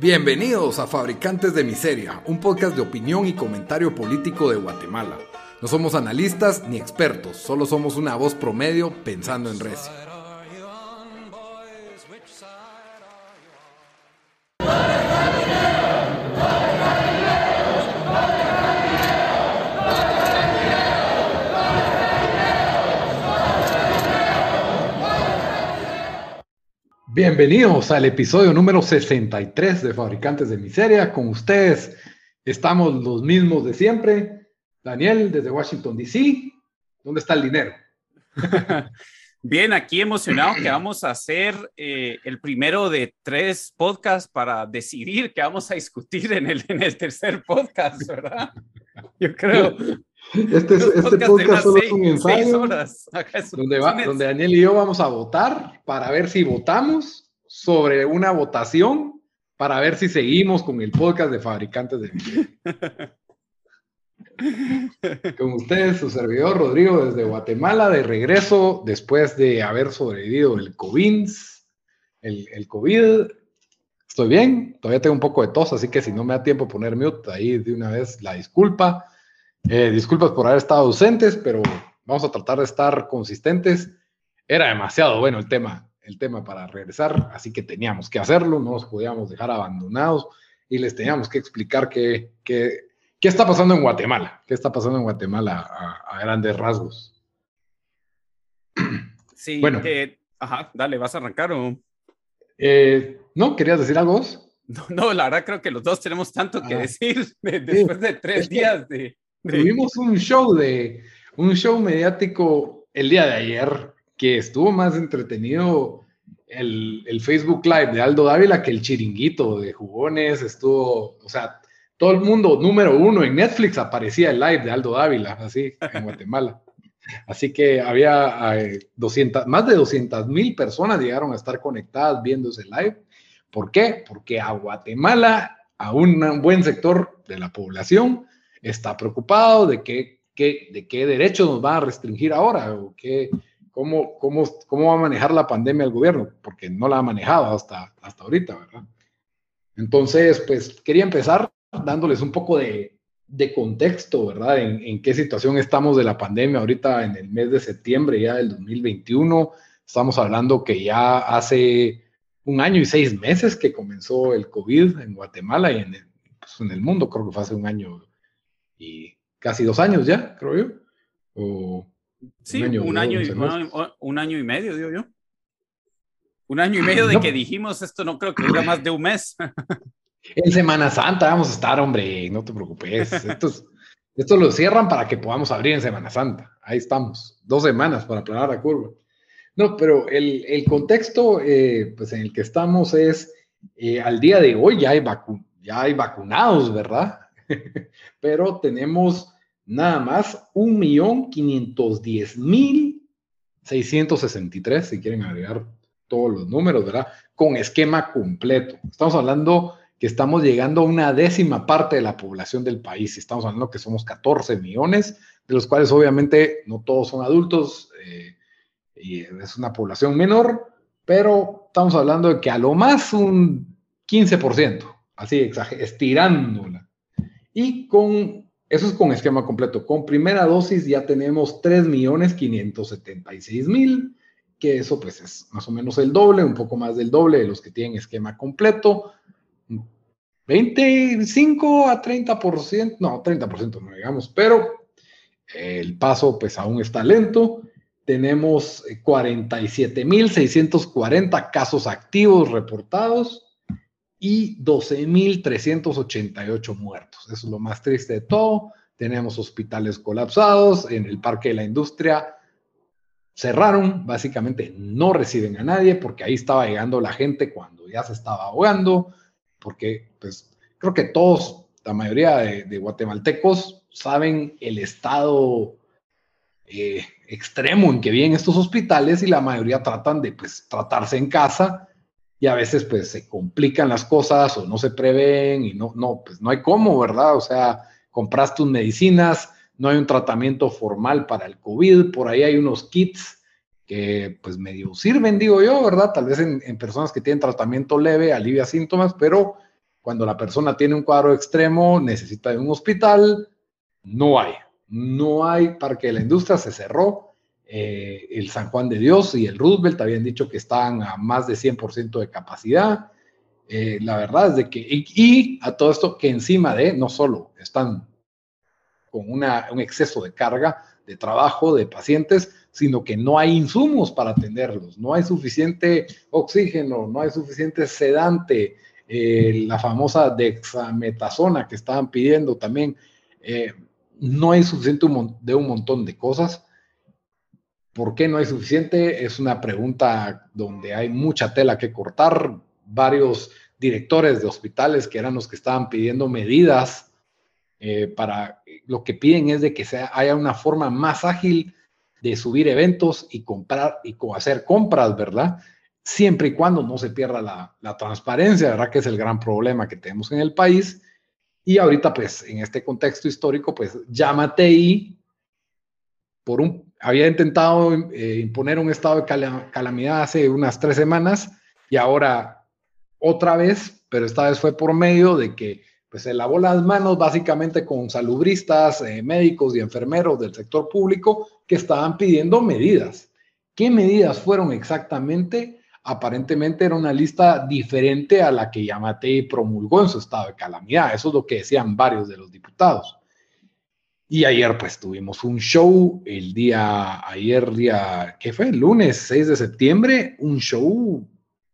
Bienvenidos a Fabricantes de Miseria, un podcast de opinión y comentario político de Guatemala. No somos analistas ni expertos, solo somos una voz promedio pensando en recio. Bienvenidos al episodio número 63 de Fabricantes de Miseria. Con ustedes estamos los mismos de siempre. Daniel, desde Washington, D.C. ¿Dónde está el dinero? Bien, aquí emocionado que vamos a hacer eh, el primero de tres podcasts para decidir qué vamos a discutir en el, en el tercer podcast, ¿verdad? Yo creo. Este, este podcast solo es un ensayo donde, donde Daniel y yo vamos a votar para ver si votamos sobre una votación para ver si seguimos con el podcast de fabricantes de Con ustedes, su servidor Rodrigo desde Guatemala, de regreso después de haber sobrevivido el COVID. El, el COVID, estoy bien, todavía tengo un poco de tos, así que si no me da tiempo poner mute, ahí de una vez la disculpa. Eh, disculpas por haber estado ausentes, pero vamos a tratar de estar consistentes. Era demasiado bueno el tema, el tema para regresar, así que teníamos que hacerlo, no nos podíamos dejar abandonados y les teníamos que explicar qué, qué, qué está pasando en Guatemala, qué está pasando en Guatemala a, grandes rasgos. Sí, bueno. ajá, dale, ¿vas a arrancar o...? Eh, ¿No? ¿Querías decir algo vos? No, no, la verdad creo que los dos tenemos tanto que ah. decir después de tres días de, Tuvimos un show de un show mediático el día de ayer que estuvo más entretenido el, el, Facebook Live de Aldo Dávila que el chiringuito de jugones. Estuvo, o sea, todo el mundo número uno en Netflix aparecía el live de Aldo Dávila, así, en Guatemala. Así que había 200, eh, más de 200 mil personas llegaron a estar conectadas viendo ese live. ¿Por qué? Porque a Guatemala, a un buen sector de la población, está preocupado de qué, de qué derechos nos va a restringir ahora o qué, cómo, cómo, cómo va a manejar la pandemia el gobierno, porque no la ha manejado hasta, hasta ahorita, ¿verdad? Entonces, pues quería empezar dándoles un poco de, de contexto, ¿verdad? En, en, qué situación estamos de la pandemia ahorita en el mes de septiembre ya del 2021. Estamos hablando que ya hace un año y seis meses que comenzó el COVID en Guatemala y en el, pues, en el mundo, creo que fue hace un año y casi dos años ya, creo yo. O sí, un año, y, un año y medio, digo yo. Un año y medio de que dijimos esto no creo que dura más de un mes. En Semana Santa vamos a estar, hombre, no te preocupes. Esto, lo cierran para que podamos abrir en Semana Santa. Ahí estamos, dos semanas para aplanar la curva. No, pero el, el contexto eh, pues en el que estamos es, eh, al día de hoy ya hay, ya hay vacunados, ¿verdad? pero tenemos nada más 1.510.663, si quieren agregar todos los números, ¿verdad? Con esquema completo. Estamos hablando que estamos llegando a una décima parte de la población del país. Estamos hablando que somos 14 millones, de los cuales obviamente no todos son adultos eh, y es una población menor, pero estamos hablando de que a lo más un 15%, así estirándola. Y con, eso es con esquema completo. Con primera dosis ya tenemos 3.576.000, que eso pues es más o menos el doble, un poco más del doble de los que tienen esquema completo. 25 a 30%, no, 30% no digamos, pero el paso pues aún está lento. Tenemos 47.640 casos activos reportados y 12.388 muertos. Eso es lo más triste de todo. Tenemos hospitales colapsados, en el Parque de la Industria cerraron, básicamente no reciben a nadie porque ahí estaba llegando la gente cuando ya se estaba ahogando, porque pues creo que todos, la mayoría de, guatemaltecos saben el estado eh, extremo en que viven estos hospitales y la mayoría tratan de pues tratarse en casa y a veces pues se complican las cosas o no se prevén y no, no, pues no hay cómo, ¿verdad? O sea, compras tus medicinas, no hay un tratamiento formal para el COVID, por ahí hay unos kits que pues medio sirven, digo yo, ¿verdad? Tal vez en, personas que tienen tratamiento leve, alivia síntomas, pero Cuando la persona tiene un cuadro extremo, necesita de un hospital, no hay. No hay Parque de la Industria, se cerró. Eh, el San Juan de Dios y el Roosevelt habían dicho que estaban a más de 100% de capacidad. Eh, la verdad es de que, y, a todo esto que encima de, no solo están con una, un exceso de carga, de trabajo, de pacientes, sino que no hay insumos para atenderlos, no hay suficiente oxígeno, no hay suficiente sedante, eh, la famosa dexametasona que estaban pidiendo también, no hay suficiente de un montón de cosas. ¿Por qué no hay suficiente? Es una pregunta donde hay mucha tela que cortar. Varios directores de hospitales que eran los que estaban pidiendo medidas eh, para lo que piden es de que haya una forma más ágil de subir eventos y comprar y hacer compras, ¿verdad? Siempre y cuando no se pierda la, transparencia, ¿verdad? Que es el gran problema que tenemos en el país. Y ahorita, pues, en este contexto histórico, pues, llámate por un, había intentado eh, imponer un estado de calamidad hace unas tres semanas y ahora otra vez, pero esta vez fue por medio de que pues se lavó las manos básicamente con salubristas, eh, médicos y enfermeros del sector público que estaban pidiendo medidas. ¿Qué medidas fueron exactamente? Aparentemente era una lista diferente a la que Yamate promulgó en su estado de calamidad. Eso es lo que decían varios de los diputados. Y ayer pues tuvimos un show el día, ayer día, ¿qué fue? El lunes 6 de septiembre, un show,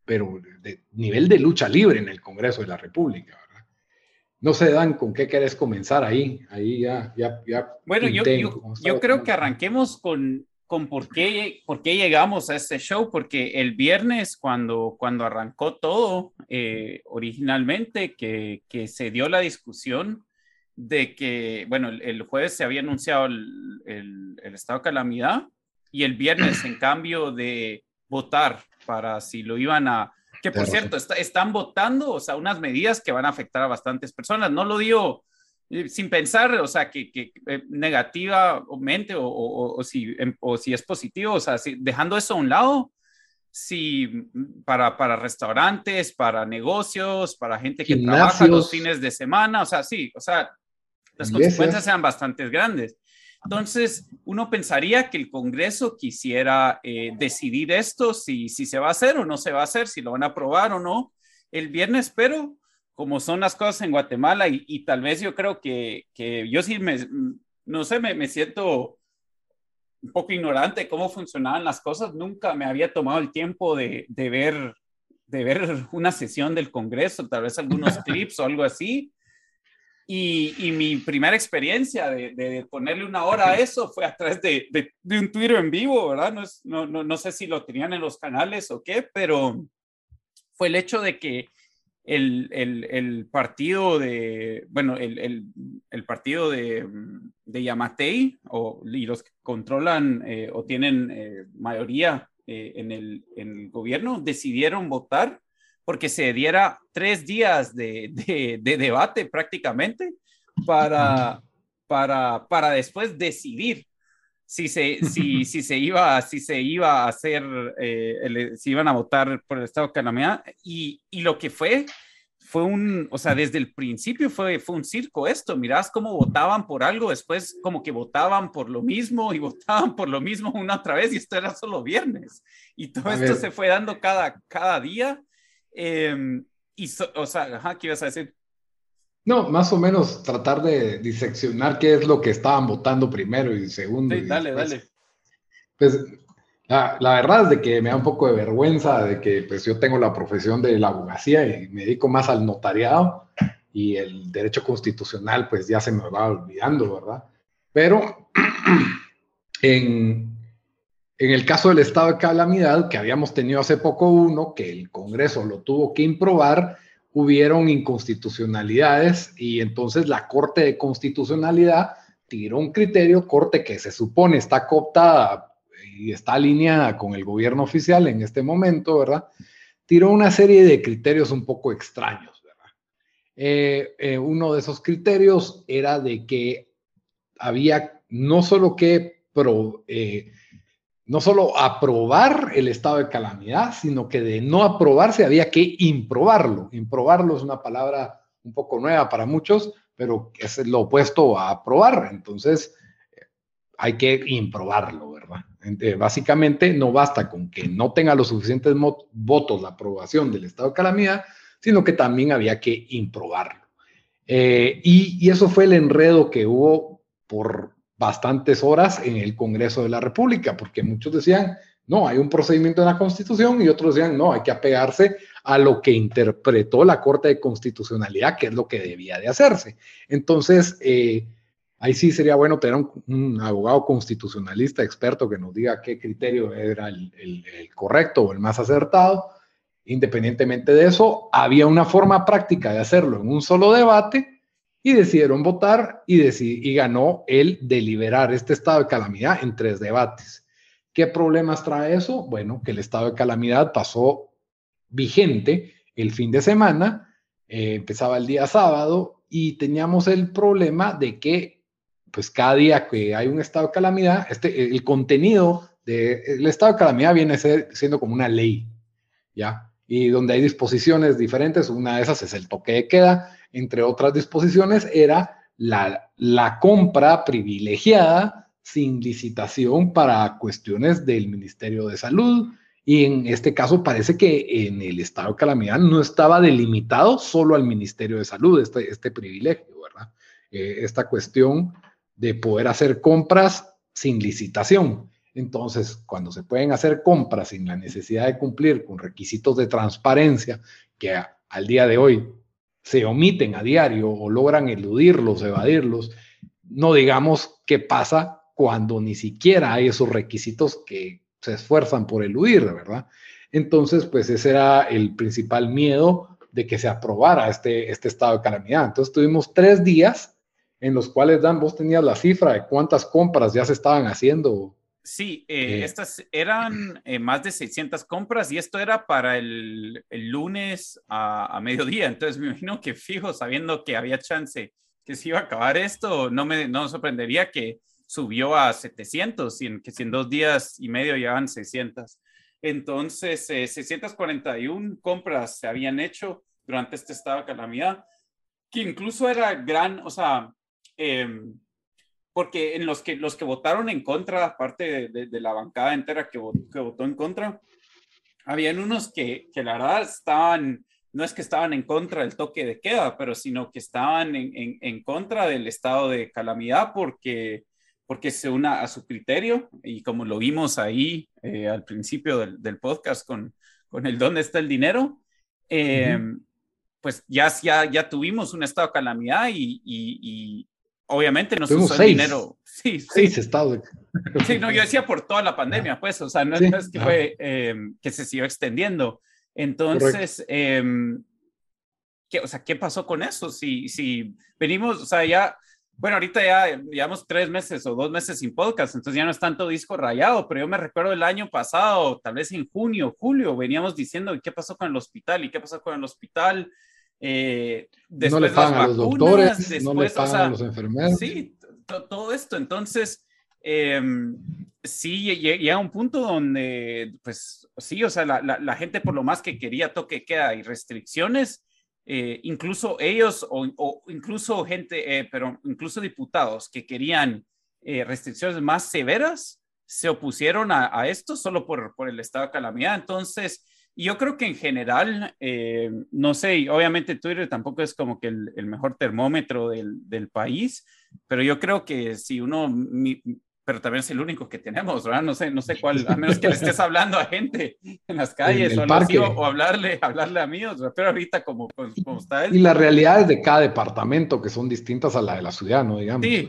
pero de nivel de lucha libre en el Congreso de la República. No sé, Dan, ¿con qué querés comenzar ahí? Ahí ya, ya, ya. Bueno, yo, yo, creo que arranquemos con, con por, qué, por qué llegamos a este show, porque el viernes cuando, cuando arrancó todo, eh, originalmente, que, que, se dio la discusión de que, bueno, el, jueves se había anunciado el, el, el estado de calamidad y el viernes, en cambio de votar para si lo iban a que por cierto, están votando, o sea, unas medidas que van a afectar a bastantes personas. No lo digo eh, sin pensar, o sea, que, que eh, negativamente o, o, si, em, o si es positivo, o sea, dejando eso a un lado, si para, para restaurantes, para negocios, para gente que trabaja los fines de semana, o sea, sí, o sea, las consecuencias sean bastante grandes. Entonces, uno pensaría que el Congreso quisiera eh, decidir esto, si, si se va a hacer o no se va a hacer, si lo van a aprobar o no el viernes, pero como son las cosas en Guatemala y, tal vez yo creo que, que, yo sí me, no sé, me, me siento un poco ignorante de cómo funcionaban las cosas. Nunca me había tomado el tiempo de, de, ver, de ver una sesión del Congreso, tal vez algunos clips o algo así. Y, mi primera experiencia de, ponerle una hora a eso fue a través de, un Twitter en vivo, ¿verdad? No, es, no, no, no, sé si lo tenían en los canales o qué, pero fue el hecho de que el, el, el partido de, bueno, el, el partido de, de Yamatei o, y los que controlan eh, o tienen eh, mayoría eh, en, el, en el gobierno decidieron votar porque se diera tres días de, de, debate prácticamente para, para, para después decidir si se, si, si se, iba, si se iba a hacer, eh, si iban a votar por el estado de calamidad. Y, y, lo que fue, fue un, o sea, desde el principio fue, fue un circo esto. Mirás cómo votaban por algo, después como que votaban por lo mismo y votaban por lo mismo una otra vez y esto era solo viernes. Y todo esto se fue dando cada, cada día Em, y, o sea, ¿qué ibas a decir? No, más o menos tratar de diseccionar qué es lo que estaban votando primero y segundo. Sí, dale, dale. Pues la, la, verdad es de que me da un poco de vergüenza de que pues yo tengo la profesión de la abogacía y me dedico más al notariado y el derecho constitucional pues ya se me va olvidando, ¿verdad? Pero en, en el caso del estado de calamidad, que habíamos tenido hace poco uno, que el Congreso lo tuvo que improbar, hubieron inconstitucionalidades y entonces la Corte de Constitucionalidad tiró un criterio, corte que se supone está cooptada y está alineada con el gobierno oficial en este momento, ¿verdad? Tiró una serie de criterios un poco extraños, ¿verdad? Eh, eh, uno de esos criterios era de que había no solo que pro, eh, no solo aprobar el estado de calamidad, sino que de no aprobarse había que improbarlo. Improbarlo es una palabra un poco nueva para muchos, pero es lo opuesto a aprobar. Entonces, hay que improbarlo, ¿verdad? básicamente, no basta con que no tenga los suficientes votos la aprobación del estado de calamidad, sino que también había que improbarlo. Eh, y eso fue el enredo que hubo por bastantes horas en el Congreso de la República, porque muchos decían, no, hay un procedimiento en la Constitución y otros decían, no, hay que apegarse a lo que interpretó la Corte de Constitucionalidad, que es lo que debía de hacerse. Entonces, eh, ahí sí sería bueno tener un, abogado constitucionalista experto que nos diga qué criterio era el, correcto o el más acertado. Independientemente de eso, había una forma práctica de hacerlo en un solo debate y decidieron votar y, ganó el deliberar este estado de calamidad en tres debates. ¿Qué problemas trae eso? Bueno, que el estado de calamidad pasó vigente el fin de semana, eh, empezaba el día sábado y teníamos el problema de que pues cada día que hay un estado de calamidad, este, el contenido del estado de calamidad viene siendo como una ley, ¿ya? Y donde hay disposiciones diferentes, una de esas es el toque de queda, entre otras disposiciones era la, la compra privilegiada sin licitación para cuestiones del Ministerio de Salud, y en este caso parece que en el estado de calamidad no estaba delimitado solo al Ministerio de Salud este, este privilegio, ¿verdad? Eh, esta cuestión de poder hacer compras sin licitación. Entonces, cuando se pueden hacer compras sin la necesidad de cumplir con requisitos de transparencia que al día de hoy se omiten a diario o logran eludirlos, evadirlos, no digamos qué pasa cuando ni siquiera hay esos requisitos que se esfuerzan por eludir, ¿verdad? Entonces, pues ese era el principal miedo de que se aprobara este, este estado de calamidad. Entonces tuvimos tres días en los cuales, Dan, vos tenías la cifra de cuántas compras ya se estaban haciendo. Sí, eh, eh, estas eran eh, más de 600 compras y esto era para el, el lunes a, a, mediodía. Entonces me imagino que fijo, sabiendo que había chance que se iba a acabar esto, no me no sorprendería que subió a 700, y en, que si en dos días y medio llevan 600. Entonces, 641 eh, compras se habían hecho durante este estado de calamidad, que incluso era gran, o sea, em, porque en los que, los que votaron en contra, aparte de, la bancada entera que, que, votó en contra, habían unos que, que, la verdad estaban, no es que estaban en contra del toque de queda, pero sino que estaban en, en, en contra del estado de calamidad porque porque se una a su criterio. Y como lo vimos ahí eh, al principio del, podcast con, con el dónde está el dinero, eh, pues ya, ya, ya tuvimos un estado de calamidad y, y, obviamente no se usó el dinero. Sí, seis estados. Sí, no, yo decía por toda la pandemia, pues, o sea, no, es que fue em, que se siguió extendiendo. Entonces, em, ¿qué, o sea, ¿qué pasó con eso? Si, si venimos, o sea, ya bueno, ahorita ya llevamos tres meses o dos meses sin podcast, entonces ya no es tanto disco rayado, pero yo me recuerdo el año pasado, tal vez en junio, julio, veníamos diciendo qué pasó con el hospital y qué pasó con el hospital. Eh, después no le pagan a los doctores, no le pagan a los enfermeros. Sí, todo esto. Entonces, eh, sí, llega un punto donde, pues sí, o sea, la, la, la, gente por lo más que quería toque queda y restricciones, eh, incluso ellos o, incluso gente, eh, pero incluso diputados que querían eh, restricciones más severas, se opusieron a, esto solo por, por, el estado de calamidad. Entonces, yo creo que en general, no sé, obviamente Twitter tampoco es como que el, el mejor termómetro del, del, país, pero yo creo que si uno pero también es el único que tenemos, ¿verdad? No sé, no sé cuál, a menos que le estés hablando a gente en las calles o, o, hablarle, hablarle a amigos, pero ahorita como, como está. Y las realidades de cada departamento que son distintas a la de la ciudad, ¿no? Digamos. Sí,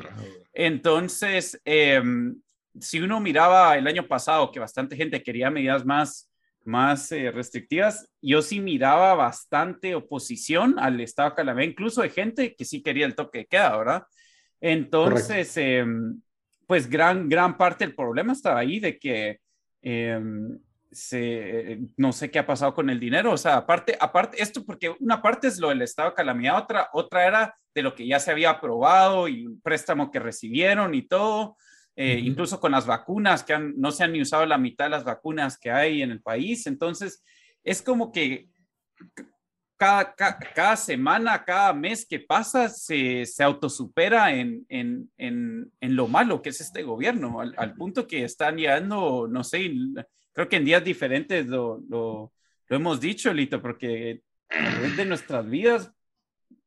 entonces, em, si uno miraba el año pasado que bastante gente quería medidas más, más eh, restrictivas, yo sí miraba bastante oposición al Estado Calamé, incluso de gente que sí quería el toque de queda, ¿verdad? Entonces, pues gran, gran parte del problema estaba ahí de que em, se, no sé qué ha pasado con el dinero. O sea, aparte, aparte, esto porque una parte es lo del estado de calamidad, otra, otra era de lo que ya se había aprobado y un préstamo que recibieron y todo. Eh, incluso con las vacunas, que no se han ni usado la mitad de las vacunas que hay en el país. Entonces, es como que cada, cada, semana, cada mes que pasa, se, se autosupera en, en, en, en, lo malo que es este gobierno, al, punto que están llegando, no sé, creo que en días diferentes lo, lo, lo hemos dicho, Lito, porque de nuestras vidas,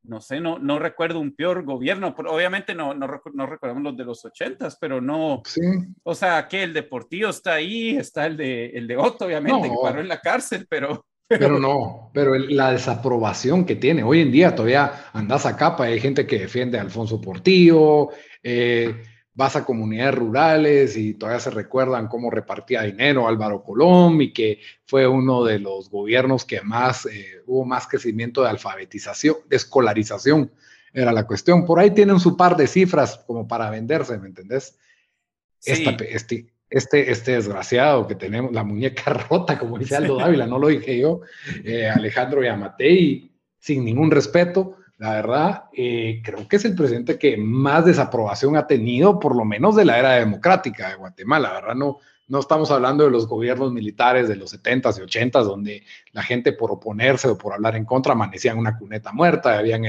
no sé, no, no recuerdo un peor gobierno, obviamente no, no, no recordamos los de los ochentas, pero no, sí. o sea, que el Deportivo está ahí, está el de, el de Otto, obviamente, que paró en la cárcel, pero pero no, pero la desaprobación que tiene. Hoy en día todavía andas a capa, hay gente que defiende a Alfonso Portillo, eh, vas a comunidades rurales y todavía se recuerdan cómo repartía dinero Álvaro Colón y que fue uno de los gobiernos que más eh, hubo más crecimiento de alfabetización, de escolarización, era la cuestión. Por ahí tienen su par de cifras como para venderse, ¿me entendés? Esta, este, este, este desgraciado que tenemos, la muñeca rota, como dice Aldo Dávila, no lo dije yo, eh, Alejandro Yamatei, sin ningún respeto, la verdad, eh, creo que es el presidente que más desaprobación ha tenido, por lo menos de la era democrática de Guatemala, la verdad, no, no estamos hablando de los gobiernos militares de los 70s y 80s, donde la gente por oponerse o por hablar en contra amanecía en una cuneta muerta, habían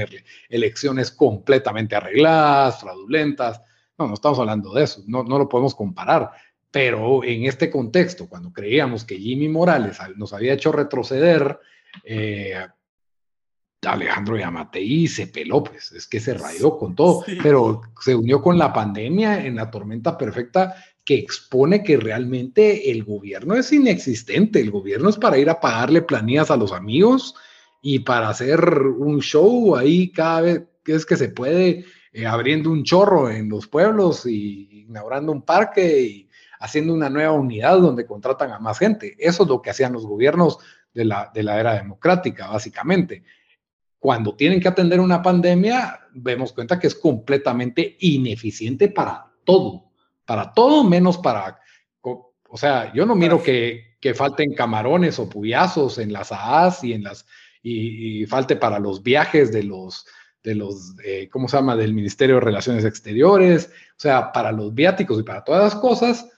elecciones completamente arregladas, fraudulentas. No, no estamos hablando de eso, no, no lo podemos comparar. Pero en este contexto, cuando creíamos que Jimmy Morales nos había hecho retroceder, eh, Alejandro Yamatei se peló, pues es que se rayó con todo, pero se unió con la pandemia en la tormenta perfecta que expone que realmente el gobierno es inexistente, el gobierno es para ir a pagarle planillas a los amigos y para hacer un show ahí cada vez que es que se puede, eh, abriendo un chorro en los pueblos y inaugurando un parque y haciendo una nueva unidad donde contratan a más gente. Eso es lo que hacían los gobiernos de la, de la era democrática, básicamente. Cuando tienen que atender una pandemia, vemos cuenta que es completamente ineficiente para todo, para todo menos para, o sea, yo no miro que, que falten camarones o puyazos en las AAS y en las, y, falte para los viajes de los, de los, eh, ¿cómo se llama?, del Ministerio de Relaciones Exteriores, o sea, para los viáticos y para todas las cosas,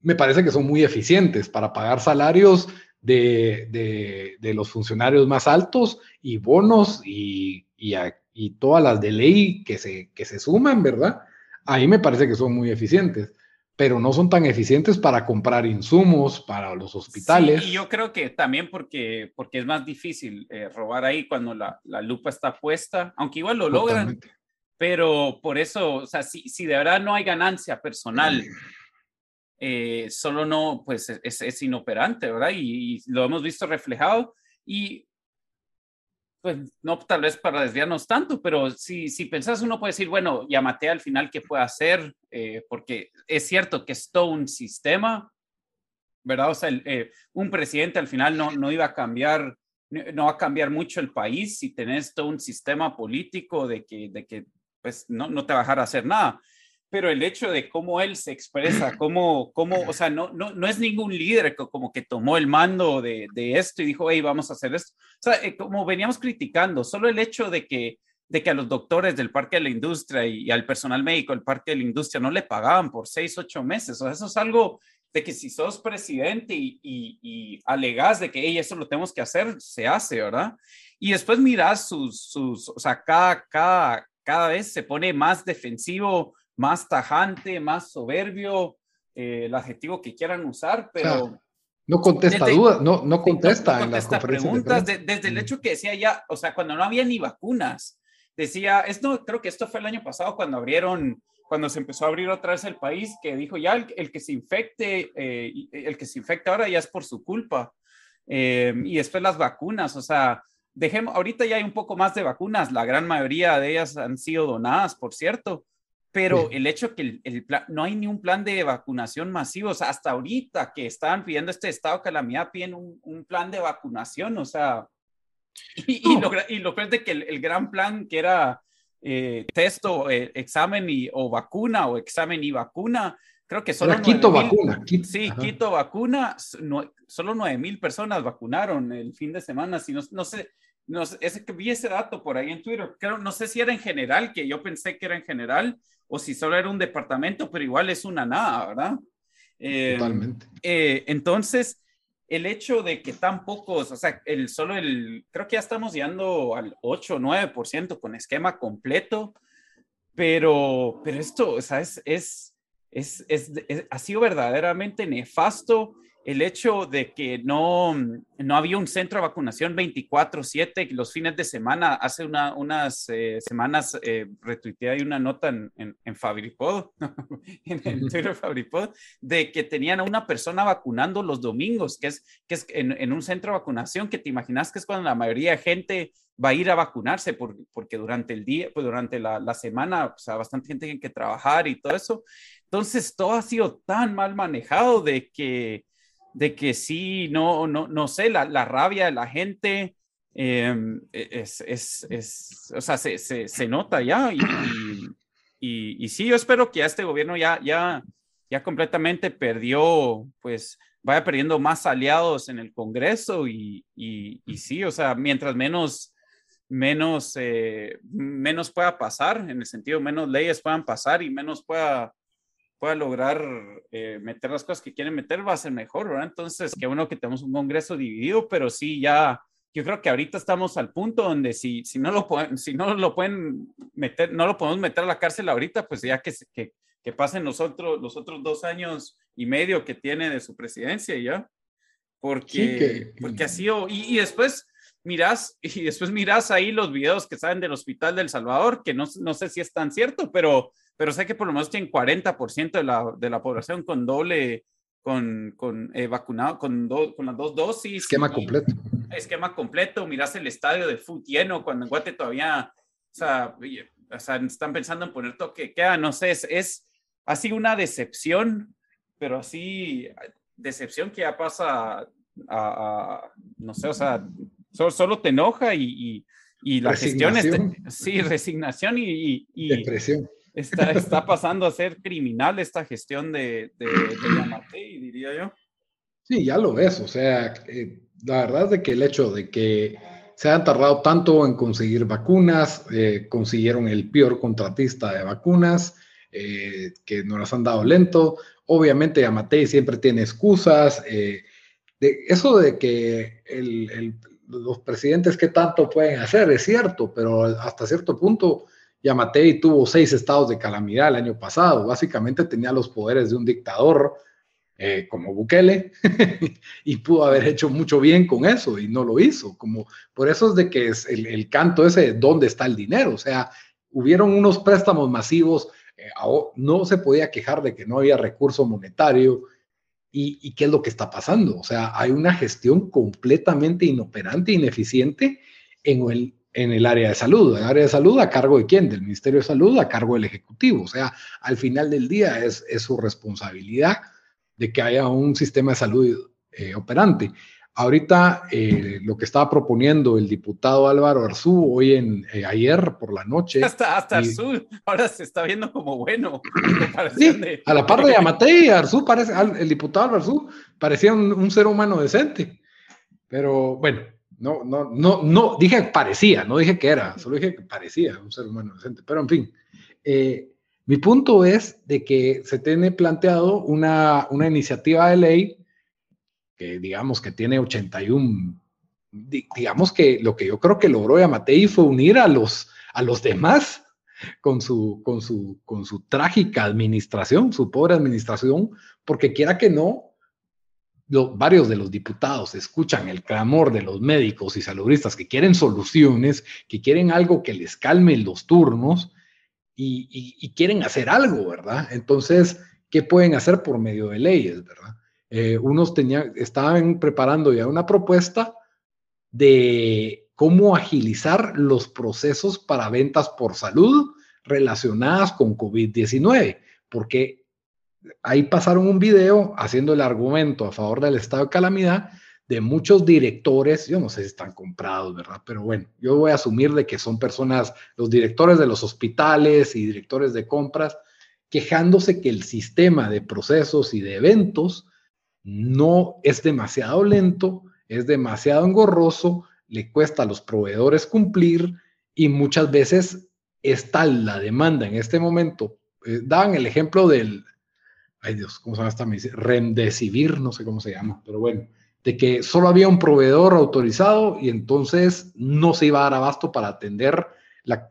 me parece que son muy eficientes para pagar salarios de, los funcionarios más altos y bonos y, y, todas las de ley que se, que se suman, ¿verdad? Ahí me parece que son muy eficientes, pero no son tan eficientes para comprar insumos para los hospitales. y yo creo que también porque, porque es más difícil eh, robar ahí cuando la, la, lupa está puesta, aunque igual lo logran, pero por eso, o sea, si, si de verdad no hay ganancia personal. Eh, solo no, pues es, es inoperante, ¿verdad? Y, lo hemos visto reflejado y pues no tal vez para desviarnos tanto, pero si, si pensás uno puede decir, bueno, llámate al final qué puede hacer, eh, porque es cierto que es todo un sistema, ¿verdad? O sea, eh, un presidente al final no, no iba a cambiar, no va a cambiar mucho el país si tenés todo un sistema político de que, de que pues no, no te va a dejar hacer nada pero el hecho de cómo él se expresa, cómo, cómo o sea, no, no, no es ningún líder que como que tomó el mando de, de esto y dijo, hey, vamos a hacer esto. O sea, eh, como veníamos criticando, solo el hecho de que, de que a los doctores del Parque de la Industria y, al personal médico del Parque de la Industria no le pagaban por seis, ocho meses. O sea, eso es algo de que si sos presidente y, y, y alegás de que hey, eso lo tenemos que hacer, se hace, ¿verdad? Y después mirás sus, sus o sea, cada, cada, cada vez se pone más defensivo más tajante, más soberbio, eh, el adjetivo que quieran usar, pero... no contesta dudas, no, no contesta, en las preguntas, desde el hecho que decía ya, o sea, cuando no había ni vacunas, decía, esto creo que esto fue el año pasado cuando abrieron, cuando se empezó a abrir otra vez el país, que dijo ya el, que se infecte, eh, el que se infecta ahora ya es por su culpa. Eh, y después las vacunas, o sea, dejemos, ahorita ya hay un poco más de vacunas, la gran mayoría de ellas han sido donadas, por cierto, pero el hecho que el, no hay ni un plan de vacunación masivo, o sea, hasta ahorita que estaban pidiendo este estado de calamidad, piden un, un plan de vacunación, o sea, y, y, lo, y lo de que el, gran plan que era eh, test o eh, examen y, o vacuna o examen y vacuna, creo que solo... Quito vacuna. sí, Quito vacuna, no, solo 9 mil personas vacunaron el fin de semana, si no, no sé, no sé, es que vi ese dato por ahí en Twitter, creo, no sé si era en general, que yo pensé que era en general, o si solo era un departamento, pero igual es una nada, ¿verdad? Eh, Totalmente. Eh, entonces, el hecho de que tan pocos, o sea, el, solo el, creo que ya estamos llegando al 8 o 9% con esquema completo, pero, pero esto, o sea, es, es, es, es, ha sido verdaderamente nefasto el hecho de que no, no había un centro de vacunación 24/7 los fines de semana. Hace una, unas eh, semanas eh, retuiteé ahí una nota en, en, en Fabripod, en el Twitter Fabripod, de que tenían a una persona vacunando los domingos, que es, que es en, en, un centro de vacunación que te imaginas que es cuando la mayoría de gente va a ir a vacunarse porque durante el día, pues durante la, la semana, o sea, bastante gente tiene que trabajar y todo eso. Entonces, todo ha sido tan mal manejado de que de que sí, no, no, no sé, la, la rabia de la gente eh, es, es, es, o sea, se, se, nota ya y, y, sí, yo espero que este gobierno ya, ya, ya completamente perdió, pues vaya perdiendo más aliados en el Congreso y sí, o sea, mientras menos, menos, eh, menos pueda pasar, en el sentido menos leyes puedan pasar y menos pueda pueda lograr eh, meter las cosas que quieren meter, va a ser mejor, ¿verdad? Entonces, qué bueno que tenemos un Congreso dividido, pero sí, ya, yo creo que ahorita estamos al punto donde si, si, no, lo pueden, si no lo pueden meter, no lo podemos meter a la cárcel ahorita, pues ya que, que, que pasen los otros, los otros dos años y medio que tiene de su presidencia, ¿ya? Porque, sí, que... porque ha sido, y, y después miras, y después miras ahí los videos que salen del Hospital del Salvador, que no, no sé si es tan cierto, pero pero sé que por lo menos tienen 40% de la, de la población con doble, con, con eh, vacunado, con, do, con las dos dosis. Esquema completo. Esquema completo, miras el estadio de fútbol lleno cuando en Guate todavía, o sea, o sea, están pensando en poner toque queda, no sé, es, es así una decepción, pero así, decepción que ya pasa a, a no sé, o sea, solo, solo te enoja y, y, y la gestión es, sí, resignación y, y, depresión está, está pasando a ser criminal esta gestión de, de, de Yamatei, diría yo. Sí, ya lo ves. O sea, eh, la verdad es de que el hecho de que se han tardado tanto en conseguir vacunas, eh, consiguieron el peor contratista de vacunas, eh, que nos las han dado lento. Obviamente, Yamatei siempre tiene excusas. De eso de que los presidentes qué tanto pueden hacer, es cierto, pero hasta cierto punto Yamatei tuvo seis estados de calamidad el año pasado. Básicamente tenía los poderes de un dictador eh, como Bukele y pudo haber hecho mucho bien con eso y no lo hizo. Como, por eso es de que es el, el canto ese, ¿dónde está el dinero? O sea, hubieron unos préstamos masivos, eh, no se podía quejar de que no había recurso monetario. ¿Y, ¿Y qué es lo que está pasando? O sea, hay una gestión completamente inoperante, ineficiente en el, en el área de salud. El área de salud a cargo de quién? Del Ministerio de Salud, a cargo del Ejecutivo. O sea, al final del día es, es su responsabilidad de que haya un sistema de salud eh, operante. Ahorita eh, lo que estaba proponiendo el diputado Álvaro Arzú hoy en eh, ayer por la noche. Hasta, hasta y, Arzú ahora se está viendo como bueno. Sí, de, a la par de Yamatei, Arzú parece, el diputado Álvaro Arzú parecía un, un ser humano decente. Pero bueno, no, no, no, no, dije parecía, no dije que era, solo dije que parecía un ser humano decente. Pero en fin, eh, mi punto es de que se tiene planteado una, una iniciativa de ley que digamos que tiene 81, digamos que lo que yo creo que logró Yamatei fue unir a los, a los demás con su, con, su, con su trágica administración, su pobre administración, porque quiera que no, varios de los diputados escuchan el clamor de los médicos y saludistas que quieren soluciones, que quieren algo que les calme los turnos y, quieren hacer algo, ¿verdad? Entonces, ¿qué pueden hacer por medio de leyes, verdad? Eh, unos tenían, estaban preparando ya una propuesta de cómo agilizar los procesos para ventas por salud relacionadas con COVID-19, porque ahí pasaron un video haciendo el argumento a favor del estado de calamidad de muchos directores, yo no sé si están comprados, ¿verdad? Pero bueno, yo voy a asumir de que son personas, los directores de los hospitales y directores de compras, quejándose que el sistema de procesos y de eventos no es demasiado lento, es demasiado engorroso, le cuesta a los proveedores cumplir y muchas veces es tal la demanda en este momento. Eh, daban el ejemplo del, ay Dios, ¿cómo se llama esta medicina? Remdesivir, no sé cómo se llama, pero bueno, de que solo había un proveedor autorizado y entonces no se iba a dar abasto para atender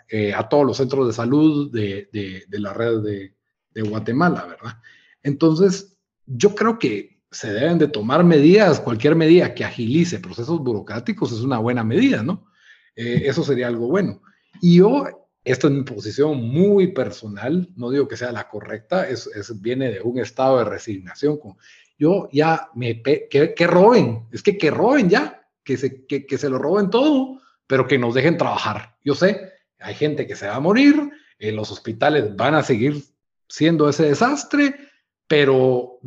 eh, a todos los centros de salud de, la red de, de, Guatemala, ¿verdad? Entonces, yo creo que se deben de tomar medidas, cualquier medida que agilice procesos burocráticos es una buena medida, ¿no? Eh, eso sería algo bueno. Y yo, esto es mi posición muy personal, no digo que sea la correcta, es, viene de un estado de resignación. Con, yo ya me, que, que roben, es que que roben ya, que se, que, que se lo roben todo, pero que nos dejen trabajar. Yo sé, hay gente que se va a morir, en los hospitales van a seguir siendo ese desastre, pero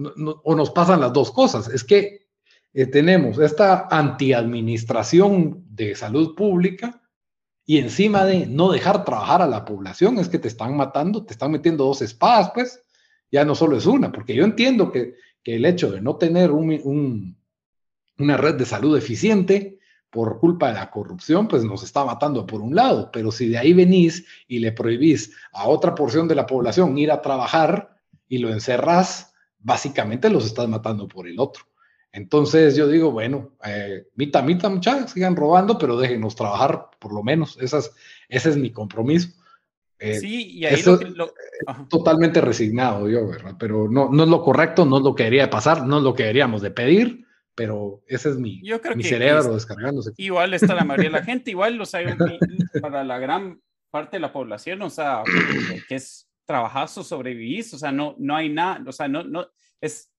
o nos pasan las dos cosas. Es que eh, tenemos esta antiadministración de salud pública y encima de no dejar trabajar a la población, es que te están matando, te están metiendo dos espadas, pues ya no solo es una, porque yo entiendo que, el hecho de no tener una red de salud eficiente por culpa de la corrupción, pues nos está matando por un lado, pero si de ahí venís y le prohibís a otra porción de la población ir a trabajar y lo encerrás, básicamente los estás matando por el otro. Entonces yo digo, bueno, eh, mita, mita, muchachos, sigan robando, pero déjenos trabajar por lo menos. ese es mi compromiso. Eh, sí, y ahí lo, totalmente resignado yo, ¿verdad? Pero no, no es lo correcto, no es lo que debería pasar, no es lo que deberíamos de pedir, pero ese es mi, mi cerebro descargándose. Igual está la mayoría de la gente, igual, o sea, para la gran parte de la población, o sea, que es trabajazo, sobrevivís, o sea, no, no hay nada, o sea, no, no, es,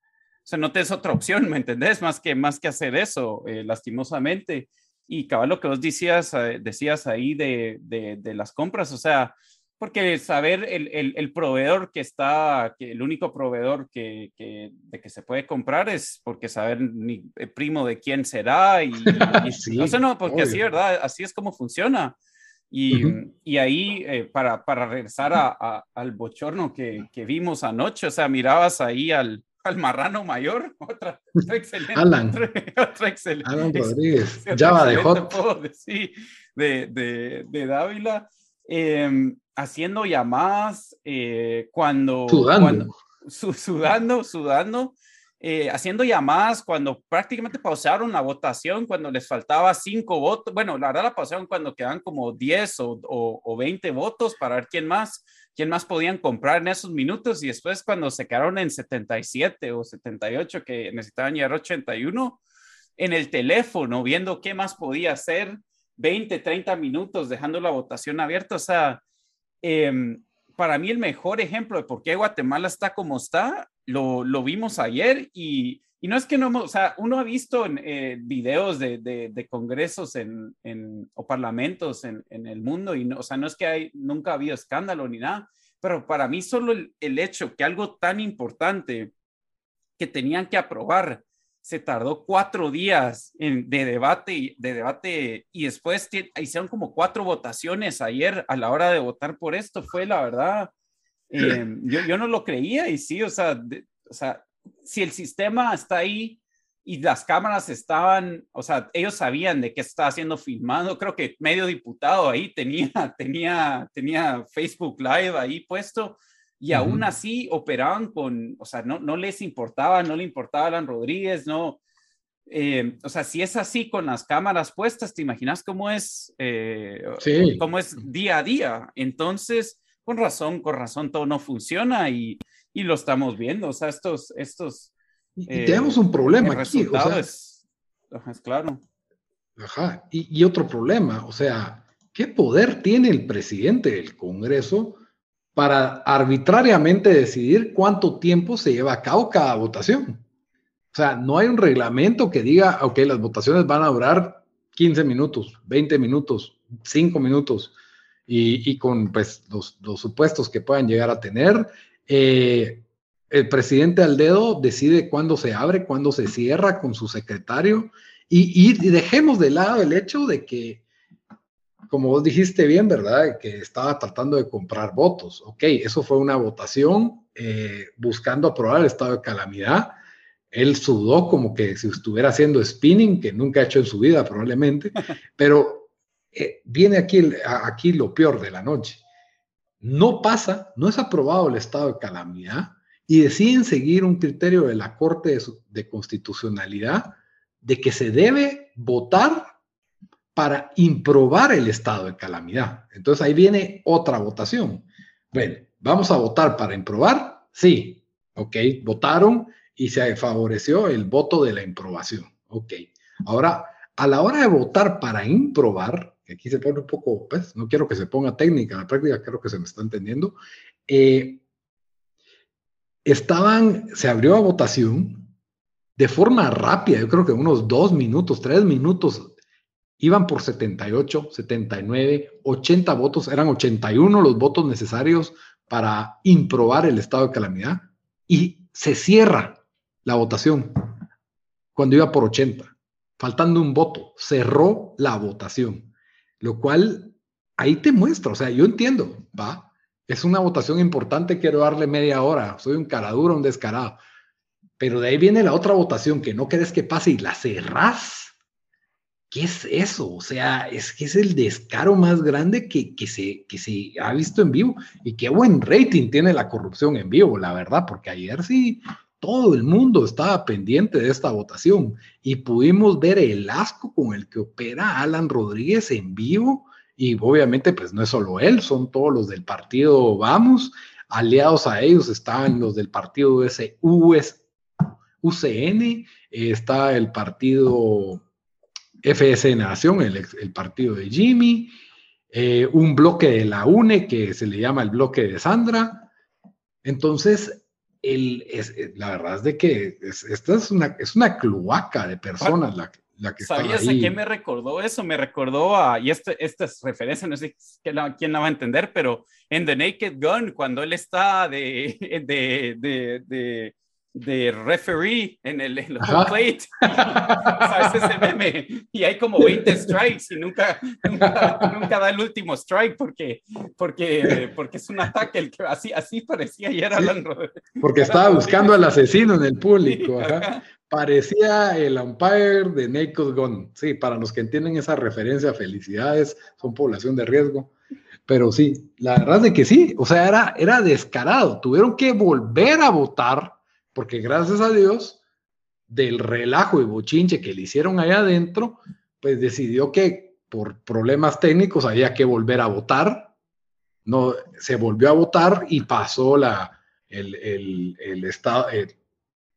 o sea, no tienes otra opción, ¿me entendés? Más que, más que hacer eso, eh, lastimosamente. Y cabal, lo que vos decías, eh, decías ahí de, de, de, las compras, o sea, porque saber el, el, el, proveedor que está, que el único proveedor que, que, de que se puede comprar es porque saber ni el primo de quién será y, no sé, no, porque así, ¿verdad? Así es como funciona. Y, y ahí, eh, para, para regresar a, al bochorno que, que, vimos anoche, o sea, mirabas ahí al, al marrano mayor, otra, excelente. Alan. Otra, excelente. Alan Rodríguez, Java de Hot. Sí, de, de, de Dávila, eh, haciendo llamadas eh, cuando... Sudando. Cuando, su, sudando, sudando eh, haciendo llamadas cuando prácticamente pausaron la votación, cuando les faltaba cinco votos. Bueno, la verdad la pausaron cuando quedan como 10 o, o, 20 votos para ver quién más, quién más podían comprar en esos minutos. Y después cuando se quedaron en 77 o 78, que necesitaban llegar 81, en el teléfono, viendo qué más podía hacer, 20, 30 minutos, dejando la votación abierta. O sea, eh, para mí el mejor ejemplo de por qué Guatemala está como está, lo, lo vimos ayer y, y, no es que no, o sea, uno ha visto en, eh, videos de, de, congresos en, en, o parlamentos en, en, el mundo y, no, o sea, no es que hay, nunca ha habido escándalo ni nada, pero para mí solo el, el hecho que algo tan importante que tenían que aprobar se tardó cuatro días en, de, debate, de debate y después hicieron como cuatro votaciones ayer a la hora de votar por esto. Fue la verdad, yo, yo, no lo creía y sí, o sea, o sea, si el sistema está ahí y las cámaras estaban, o sea, ellos sabían de qué estaba siendo filmado, creo que medio diputado ahí tenía, tenía, tenía Facebook Live ahí puesto y aún así operaban con, o sea, no, no les importaba, no le importaba a Alan Rodríguez, no, eh, o sea, si es así con las cámaras puestas, ¿te imaginas cómo es, eh, cómo es día a día? Entonces, con razón, con razón, todo no funciona y, y lo estamos viendo, o sea, estos, estos... Y, tenemos un problema aquí, o sea, es, es, claro. Ajá, y, y otro problema, o sea, ¿qué poder tiene el presidente del Congreso? Para arbitrariamente decidir cuánto tiempo se lleva a cabo cada votación. O sea, no hay un reglamento que diga, ok, las votaciones van a durar 15 minutos, 20 minutos, 5 minutos, y, con pues, los, supuestos que puedan llegar a tener. Eh, el presidente al dedo decide cuándo se abre, cuándo se cierra con su secretario, y, y dejemos de lado el hecho de que como vos dijiste bien, ¿verdad? Que estaba tratando de comprar votos. Ok, eso fue una votación eh, buscando aprobar el estado de calamidad. Él sudó como que si estuviera haciendo spinning, que nunca ha hecho en su vida probablemente, pero eh, viene aquí, aquí lo peor de la noche. No pasa, no es aprobado el estado de calamidad y deciden seguir un criterio de la Corte de Constitucionalidad de que se debe votar para improbar el estado de calamidad. Entonces ahí viene otra votación. Bueno, ¿vamos a votar para improbar? Sí, ok, votaron y se favoreció el voto de la improbación. Ok, ahora, a la hora de votar para improbar, que aquí se pone un poco, pues, no quiero que se ponga técnica, la práctica creo que se me está entendiendo, eh, estaban, se abrió a votación de forma rápida, yo creo que unos dos minutos, tres minutos, iban por 78, 79, 80 votos, eran 81 los votos necesarios para improbar el estado de calamidad y se cierra la votación cuando iba por 80, faltando un voto, cerró la votación, lo cual ahí te muestra, o sea, yo entiendo, va, es una votación importante, quiero darle media hora, soy un caraduro, un descarado, pero de ahí viene la otra votación que no querés que pase y la cerrás. ¿Qué es eso? O sea, es que es el descaro más grande que, que, se, que se ha visto en vivo. Y qué buen rating tiene la corrupción en vivo, la verdad, porque ayer sí todo el mundo estaba pendiente de esta votación y pudimos ver el asco con el que opera Alan Rodríguez en vivo. Y obviamente, pues no es solo él, son todos los del partido Vamos. Aliados a ellos están los del partido US, UCN, está el partido FS Nación, el, el partido de Jimmy, eh, un bloque de la UNE que se le llama el bloque de Sandra. Entonces, el, es, eh, la verdad es de que esta es una, es una cloaca de personas la, la que ¿Sabías ahí. a qué me recordó eso? Me recordó a, y este, esta es referencia, no sé quién la, quién la va a entender, pero en The Naked Gun, cuando él está de, de, de, de de referee en el, en plate. ¿Sabes ese meme? Y hay como 20 strikes y nunca, nunca, da el último strike porque, porque, porque es un ataque. El que, así, así parecía ayer Alan Porque estaba buscando al asesino en el público. Parecía el umpire de Naked Gun. Sí, para los que entienden esa referencia, felicidades, son población de riesgo. Pero sí, la verdad es que sí, o sea, era, era descarado. Tuvieron que volver a votar porque gracias a Dios, del relajo y bochinche que le hicieron allá adentro, pues decidió que por problemas técnicos había que volver a votar. No, se volvió a votar y pasó la, eh,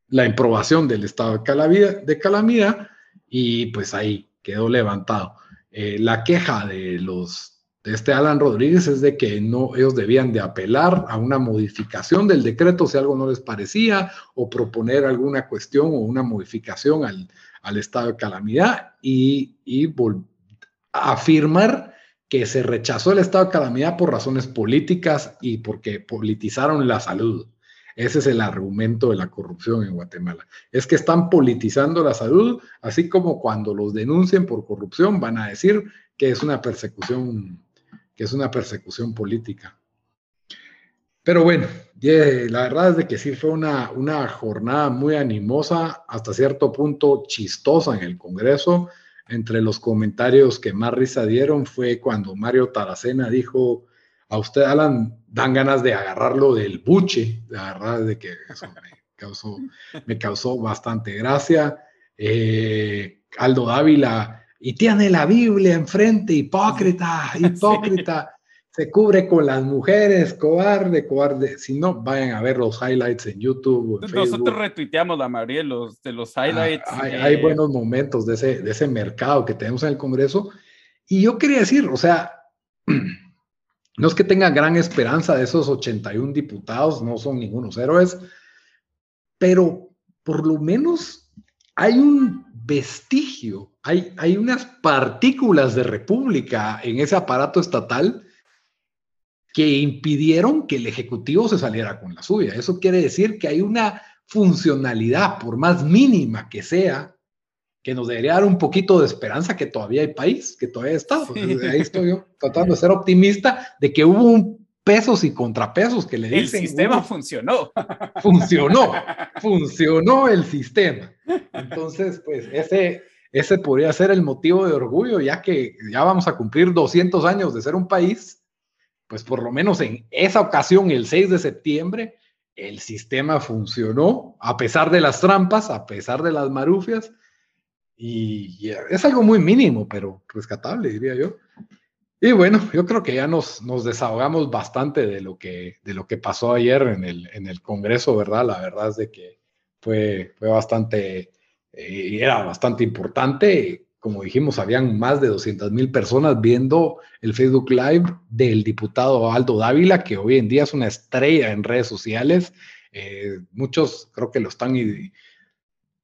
la improbación del estado de calamidad, y pues ahí quedó levantado. Eh, la queja de los este Alan Rodríguez es de que no, ellos debían de apelar a una modificación del decreto si algo no les parecía o proponer alguna cuestión o una modificación al, al estado de calamidad y, y afirmar que se rechazó el estado de calamidad por razones políticas y porque politizaron la salud. Ese es el argumento de la corrupción en Guatemala. Es que están politizando la salud, así como cuando los denuncien por corrupción van a decir que es una persecución que es una persecución política. Pero bueno, la verdad es de que sí fue una, una jornada muy animosa, hasta cierto punto chistosa en el Congreso. Entre los comentarios que más risa dieron fue cuando Mario Taracena dijo, a usted, Alan, dan ganas de agarrarlo del buche. La verdad es de que eso me causó, me causó bastante gracia. Eh, Aldo Dávila y tiene la Biblia enfrente, hipócrita, hipócrita. Se cubre con las mujeres, cobarde, cobarde. Si no, vayan a ver los highlights en YouTube. Nosotros retuiteamos la mayoría de los, de los ah, highlights. hay, buenos momentos de ese, de ese mercado que tenemos en el Congreso. Y yo quería decir, o sea, no es que tenga gran esperanza de esos 81 diputados, no son ningunos héroes, pero por lo menos hay un vestigio, hay, hay unas partículas de república en ese aparato estatal que impidieron que el Ejecutivo se saliera con la suya. Eso quiere decir que hay una funcionalidad, por más mínima que sea, que nos debería dar un poquito de esperanza que todavía hay país, que todavía está. Ahí estoy yo tratando de ser optimista de que hubo un pesos y contrapesos que le dicen. El sistema funcionó. Funcionó, funcionó el sistema. Entonces, pues ese, ese podría ser el motivo de orgullo, ya que ya vamos a cumplir 200 años de ser un país, pues por lo menos en esa ocasión, el 6 de septiembre, el sistema funcionó, a pesar de las trampas, a pesar de las marufias, y, es algo muy mínimo, pero rescatable, diría yo. Y bueno, yo creo que ya nos, nos desahogamos bastante de lo, que, de lo que pasó ayer en el, en el Congreso, ¿verdad? La verdad es de que fue, fue bastante, eh, era bastante importante. Como dijimos, habían más de 200 mil personas viendo el Facebook Live del diputado Aldo Dávila, que hoy en día es una estrella en redes sociales. Eh, muchos creo que lo están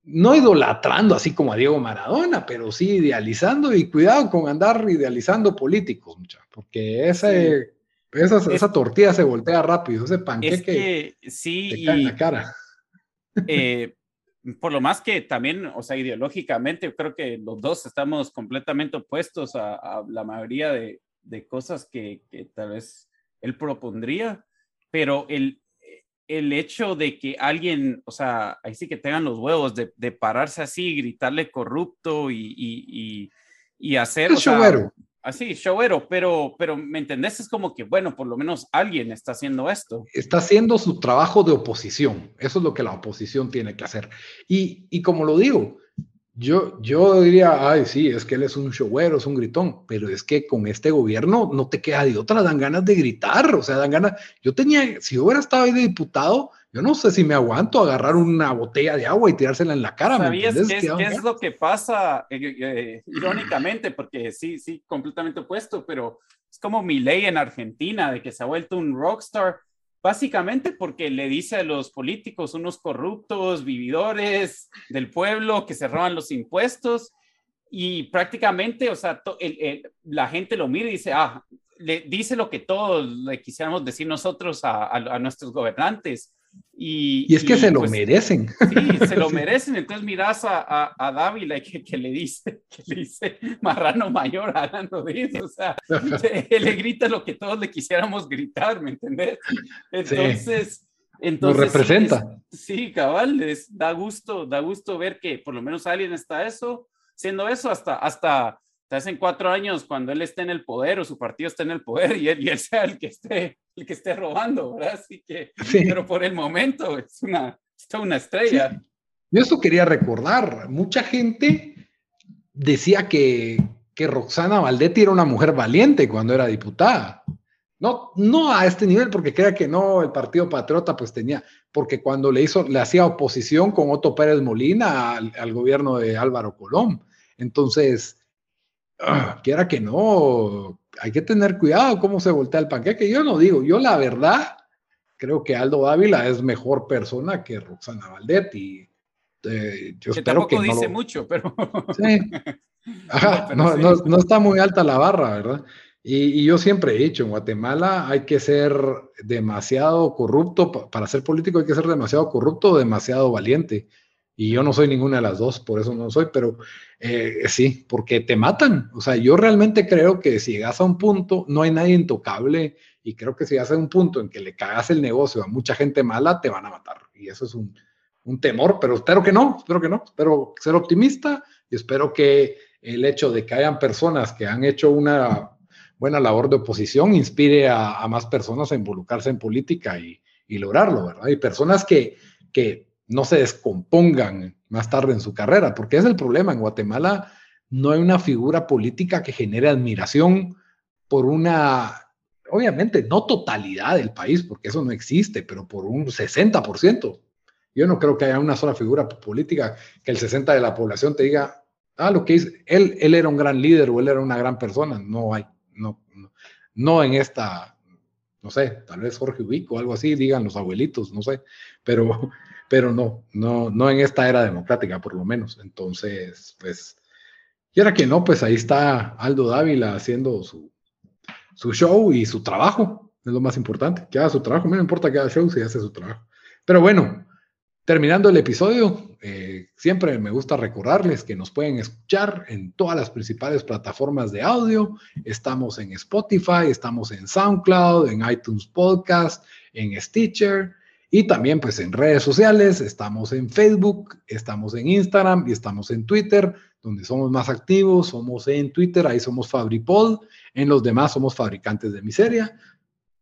no idolatrando así como a Diego Maradona, pero sí idealizando y cuidado con andar idealizando políticos, mucha, porque ese, esa, tortilla se voltea rápido, ese panqueque sí, te cae en la cara. Eh, por lo más que también, o sea, ideológicamente, creo que los dos estamos completamente opuestos a, la mayoría de, cosas que, que, tal vez él propondría, pero el, el hecho de que alguien, o sea, ahí sí que tengan los huevos de, pararse así, gritarle corrupto y, y, y, hacer... Es Así, showero, pero, pero ¿me entendés? Es como que, bueno, por lo menos alguien está haciendo esto. Está haciendo su trabajo de oposición. Eso es lo que la oposición tiene que hacer. Y, y como lo digo, yo, yo diría, ay, sí, es que él es un showero, es un gritón, pero es que con este gobierno no te queda de otra, dan ganas de gritar, o sea, dan ganas. Yo tenía, si hubiera estado ahí de diputado, yo no sé si me aguanto agarrar una botella de agua y tirársela en la cara. ¿Sabías qué, es, qué es, lo que pasa eh, eh, irónicamente? Porque sí, sí, completamente opuesto, pero es como mi ley en Argentina, de que se ha vuelto un rockstar Básicamente porque le dice a los políticos, unos corruptos, vividores del pueblo que se roban los impuestos y prácticamente, o sea, la gente lo mira y dice, ah, le dice lo que todos le quisiéramos decir nosotros a nuestros gobernantes. Y, es que se lo pues, merecen. Sí, se lo merecen. Entonces miras a, a, Dávila que, que, le dice, que le dice marrano mayor hablando de eso. O sea, le grita lo que todos le quisiéramos gritar, ¿me entendés? Entonces, entonces. Lo representa. Sí, cabal, les da gusto, da gusto ver que por lo menos alguien está eso, siendo eso hasta, hasta en cuatro años cuando él esté en el poder o su partido esté en el poder y él, y él sea el que esté el que esté robando, ¿verdad? Así que, pero por el momento es una, una estrella. Yo eso quería recordar. Mucha gente decía que, que Roxana Valdetti era una mujer valiente cuando era diputada. No, no a este nivel, porque crea que no, el Partido Patriota pues tenía, porque cuando le hizo, le hacía oposición con Otto Pérez Molina al, al gobierno de Álvaro Colón. Entonces, Ah, quiera que no, hay que tener cuidado cómo se voltea el panqueque. Yo no digo, yo la verdad creo que Aldo Ávila es mejor persona que Roxana Valdetti. Eh, yo que espero que no dice mucho, pero... Sí. no, no, no, está muy alta la barra, ¿verdad? Y, y, yo siempre he dicho, en Guatemala hay que ser demasiado corrupto, para ser político hay que ser demasiado corrupto, demasiado valiente. Y yo no soy ninguna de las dos, por eso no soy, pero eh, sí, porque te matan. O sea, yo realmente creo que si llegas a un punto, no hay nadie intocable y creo que si llegas a un punto en que le cagas el negocio a mucha gente mala, te van a matar. Y eso es un, un temor, pero espero que no, espero que no, espero ser optimista y espero que el hecho de que hayan personas que han hecho una buena labor de oposición inspire a, a más personas a involucrarse en política y, y lograrlo, ¿verdad? Y personas que, que no se descompongan más tarde en su carrera, porque es el problema. En Guatemala no hay una figura política que genere admiración por una, obviamente, no totalidad del país, porque eso no existe, pero por un 60%. Yo no creo que haya una sola figura política que el 60% de la población te diga, ah, lo que es, él, él era un gran líder o él era una gran persona. No hay, no, no, no en esta, no sé, tal vez Jorge Ubico o algo así, digan los abuelitos, no sé, pero pero no, no, no en esta era democrática, por lo menos. Entonces, pues, y ahora que no, pues ahí está Aldo Dávila haciendo su, su show y su trabajo, es lo más importante, que haga su trabajo, no importa que haga show si hace su trabajo. Pero bueno, Terminando el episodio, eh, siempre me gusta recordarles que nos pueden escuchar en todas las principales plataformas de audio. Estamos en Spotify, estamos en SoundCloud, en iTunes Podcast, en Stitcher y también pues en redes sociales. Estamos en Facebook, estamos en Instagram y estamos en Twitter, donde somos más activos. Somos en Twitter, ahí somos Fabripod. En los demás somos fabricantes de miseria.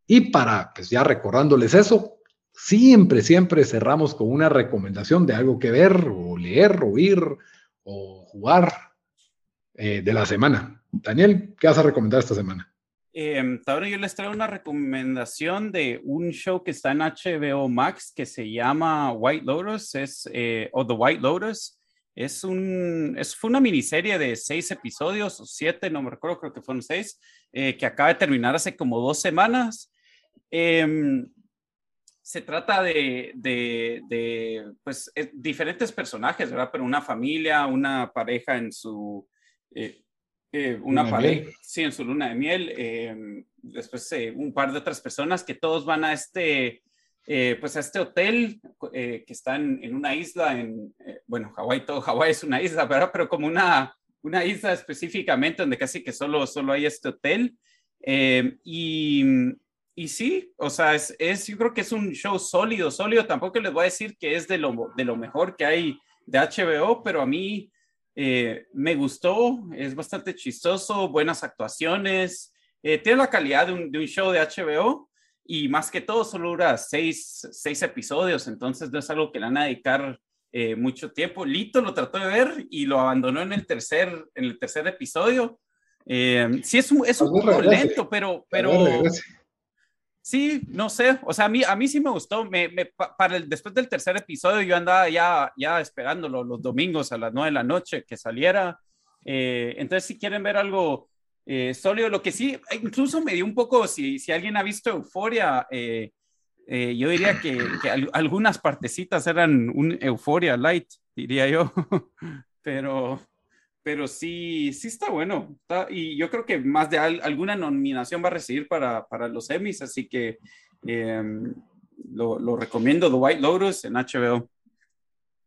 Y para pues ya recordándoles eso, siempre, siempre cerramos con una recomendación de algo que ver o leer, o oír o jugar eh, de la semana. Daniel, ¿qué vas a recomendar esta semana? Eh, ahora yo les traigo una recomendación de un show que está en HBO Max que se llama White Lotus, es, eh, o The White Lotus. Es, un, es fue una miniserie de seis episodios, o siete, no me recuerdo, creo que fueron seis, eh, que acaba de terminar hace como dos semanas. Eh, se trata de, de, pues, eh, diferentes personajes, ¿verdad? Pero una familia, una pareja en su, eh, eh, una pareja, sí, en su luna de miel, em, después un par de otras personas que todos van a este, pues a este hotel que está en, una isla, en, bueno, Hawái, todo Hawái es una isla, ¿verdad? Pero como una, una isla específicamente donde casi que solo, solo hay este hotel. Em, y y sí, o sea, es, es, yo creo que es un show sólido, sólido. Tampoco les voy a decir que es de lo, de lo mejor que hay de HBO, pero a mí eh, me gustó, es bastante chistoso, buenas actuaciones, eh, tiene la calidad de un, de un, show de HBO y más que todo solo dura seis, seis, episodios, entonces no es algo que le van a dedicar eh, mucho tiempo. Lito lo trató de ver y lo abandonó en el tercer, en el tercer episodio. sí, es un, es un poco lento, pero... pero Sí, no sé, o sea, a mí, a mí sí me gustó, me, para el, después del tercer episodio yo andaba ya, ya esperándolo los domingos a las nueve de la noche que saliera, eh, entonces si quieren ver algo eh, sólido, lo que sí, incluso me dio un poco, si, si alguien ha visto Euforia, eh, yo diría que, que algunas partecitas eran un Euforia light, diría yo, pero pero sí, sí está bueno. y yo creo que más de alguna nominación va a recibir para, para los Emmys, así que em, lo, lo, recomiendo, The White Lotus en HBO.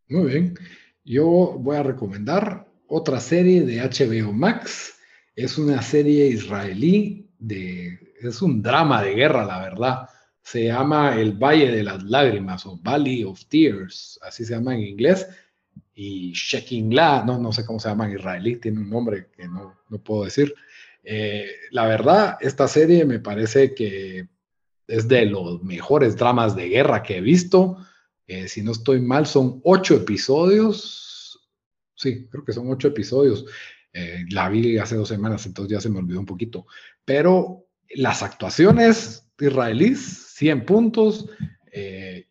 Muy bien. Yo voy a recomendar otra serie de HBO Max. Es una serie israelí de, es un drama de guerra, la verdad. Se llama El Valle de las Lágrimas o Valley of Tears, así se llama en inglés y La, no, no sé cómo se llama en israelí, tiene un nombre que no, no puedo decir. Eh, la verdad, esta serie me parece que es de los mejores dramas de guerra que he visto. Eh, si no estoy mal, son ocho episodios. Sí, creo que son ocho episodios. Eh, la vi hace dos semanas, entonces ya se me olvidó un poquito. Pero las actuaciones israelíes, 100 puntos.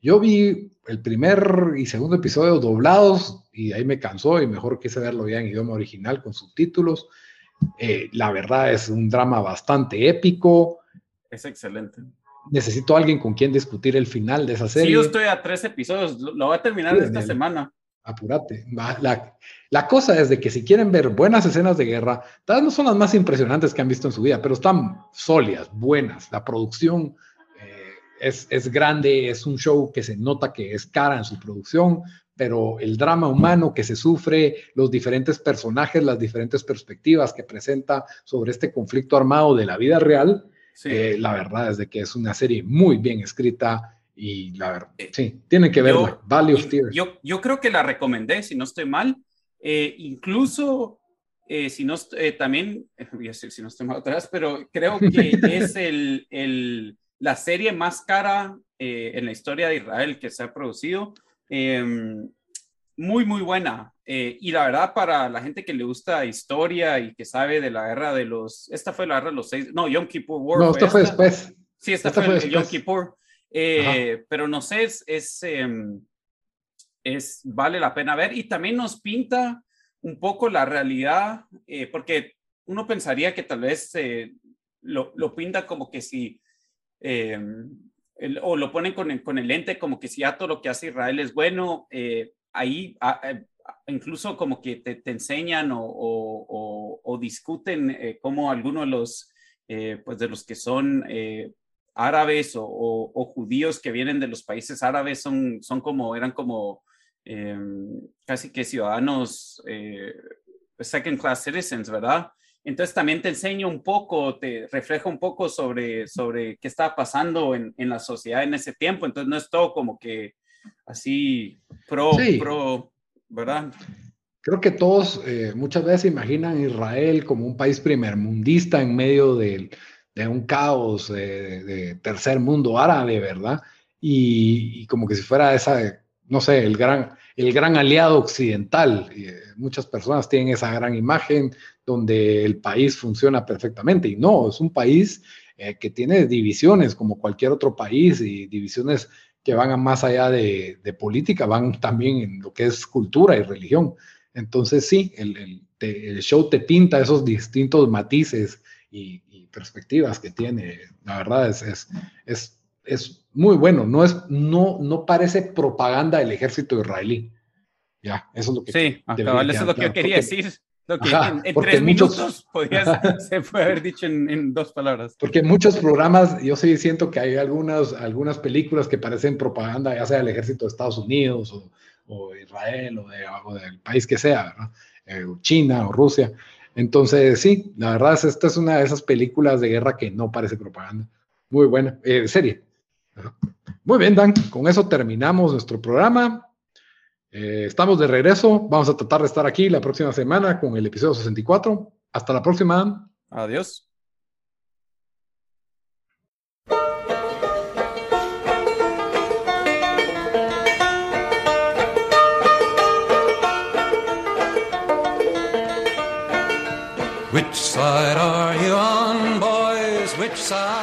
yo vi el primer y segundo episodio doblados y ahí me cansó y mejor quise verlo ya en idioma original con subtítulos. Eh, la verdad es un drama bastante épico. Es excelente. Necesito a alguien con quien discutir el final de esa serie. Sí, yo estoy a tres episodios, lo, voy a terminar esta semana. Apúrate. La, la, cosa es de que si quieren ver buenas escenas de guerra, tal vez no son las más impresionantes que han visto en su vida, pero están sólidas, buenas. La producción eh, es, es grande, es un show que se nota que es cara en su producción, pero el drama humano que se sufre, los diferentes personajes, las diferentes perspectivas que presenta sobre este conflicto armado de la vida real, eh, la verdad es de que es una serie muy bien escrita y la verdad, eh, sí, tienen que verla. Valley of Tears. Yo, yo creo que la recomendé, si no estoy mal. Eh, incluso, si no, también, voy a decir si no estoy mal atrás, pero creo que es el, el, la serie más cara en la historia de Israel que se ha producido. Em, muy, muy buena. Eh, y la verdad, para la gente que le gusta historia y que sabe de la guerra de los. Esta fue la guerra de los seis. No, Yom Kippur War. No, esta fue después. Sí, esta, fue, el Yom Kippur. Eh, pero no sé, es, es, em, es, vale la pena ver y también nos pinta un poco la realidad, eh, porque uno pensaría que tal vez lo, lo, pinta como que si o lo ponen con el, con el lente como que si ya todo lo que hace Israel es bueno, eh, ahí incluso como que te, te enseñan o, o, discuten eh, cómo algunos de los, eh, pues de los que son árabes o, judíos que vienen de los países árabes son, son como, eran como em, casi que ciudadanos eh, second class citizens, ¿verdad? Entonces también te enseño un poco, te refleja un poco sobre, sobre qué estaba pasando en, en la sociedad en ese tiempo. Entonces no es todo como que así pro, pro, ¿verdad? Creo que todos eh, muchas veces imaginan Israel como un país primermundista en medio de, de un caos de, tercer mundo árabe, ¿verdad? Y, como que si fuera esa, no sé, el gran, el gran aliado occidental. Eh, muchas personas tienen esa gran imagen donde el país funciona perfectamente y no, es un país eh, que tiene divisiones como cualquier otro país y divisiones que van a más allá de, política, van también en lo que es cultura y religión. Entonces sí, el, show te pinta esos distintos matices y, perspectivas que tiene. La verdad es, es, es, muy bueno. No, es, no, no parece propaganda del ejército israelí. Ya, eso es lo que... Sí, eso es lo que yo quería decir. Lo que en, tres minutos se puede haber dicho en, dos palabras. Porque muchos programas, yo sí siento que hay algunas, algunas películas que parecen propaganda, ya sea del ejército de Estados Unidos o, o Israel o, de, del país que sea, eh, China o Rusia. Entonces, sí, la verdad es esta es una de esas películas de guerra que no parece propaganda. Muy buena, eh, serie. Muy bien, Dan, con eso terminamos nuestro programa. Eh, estamos de regreso. Vamos a tratar de estar aquí la próxima semana con el episodio 64. Hasta la próxima. Adiós. Which side are you on, boys? Which side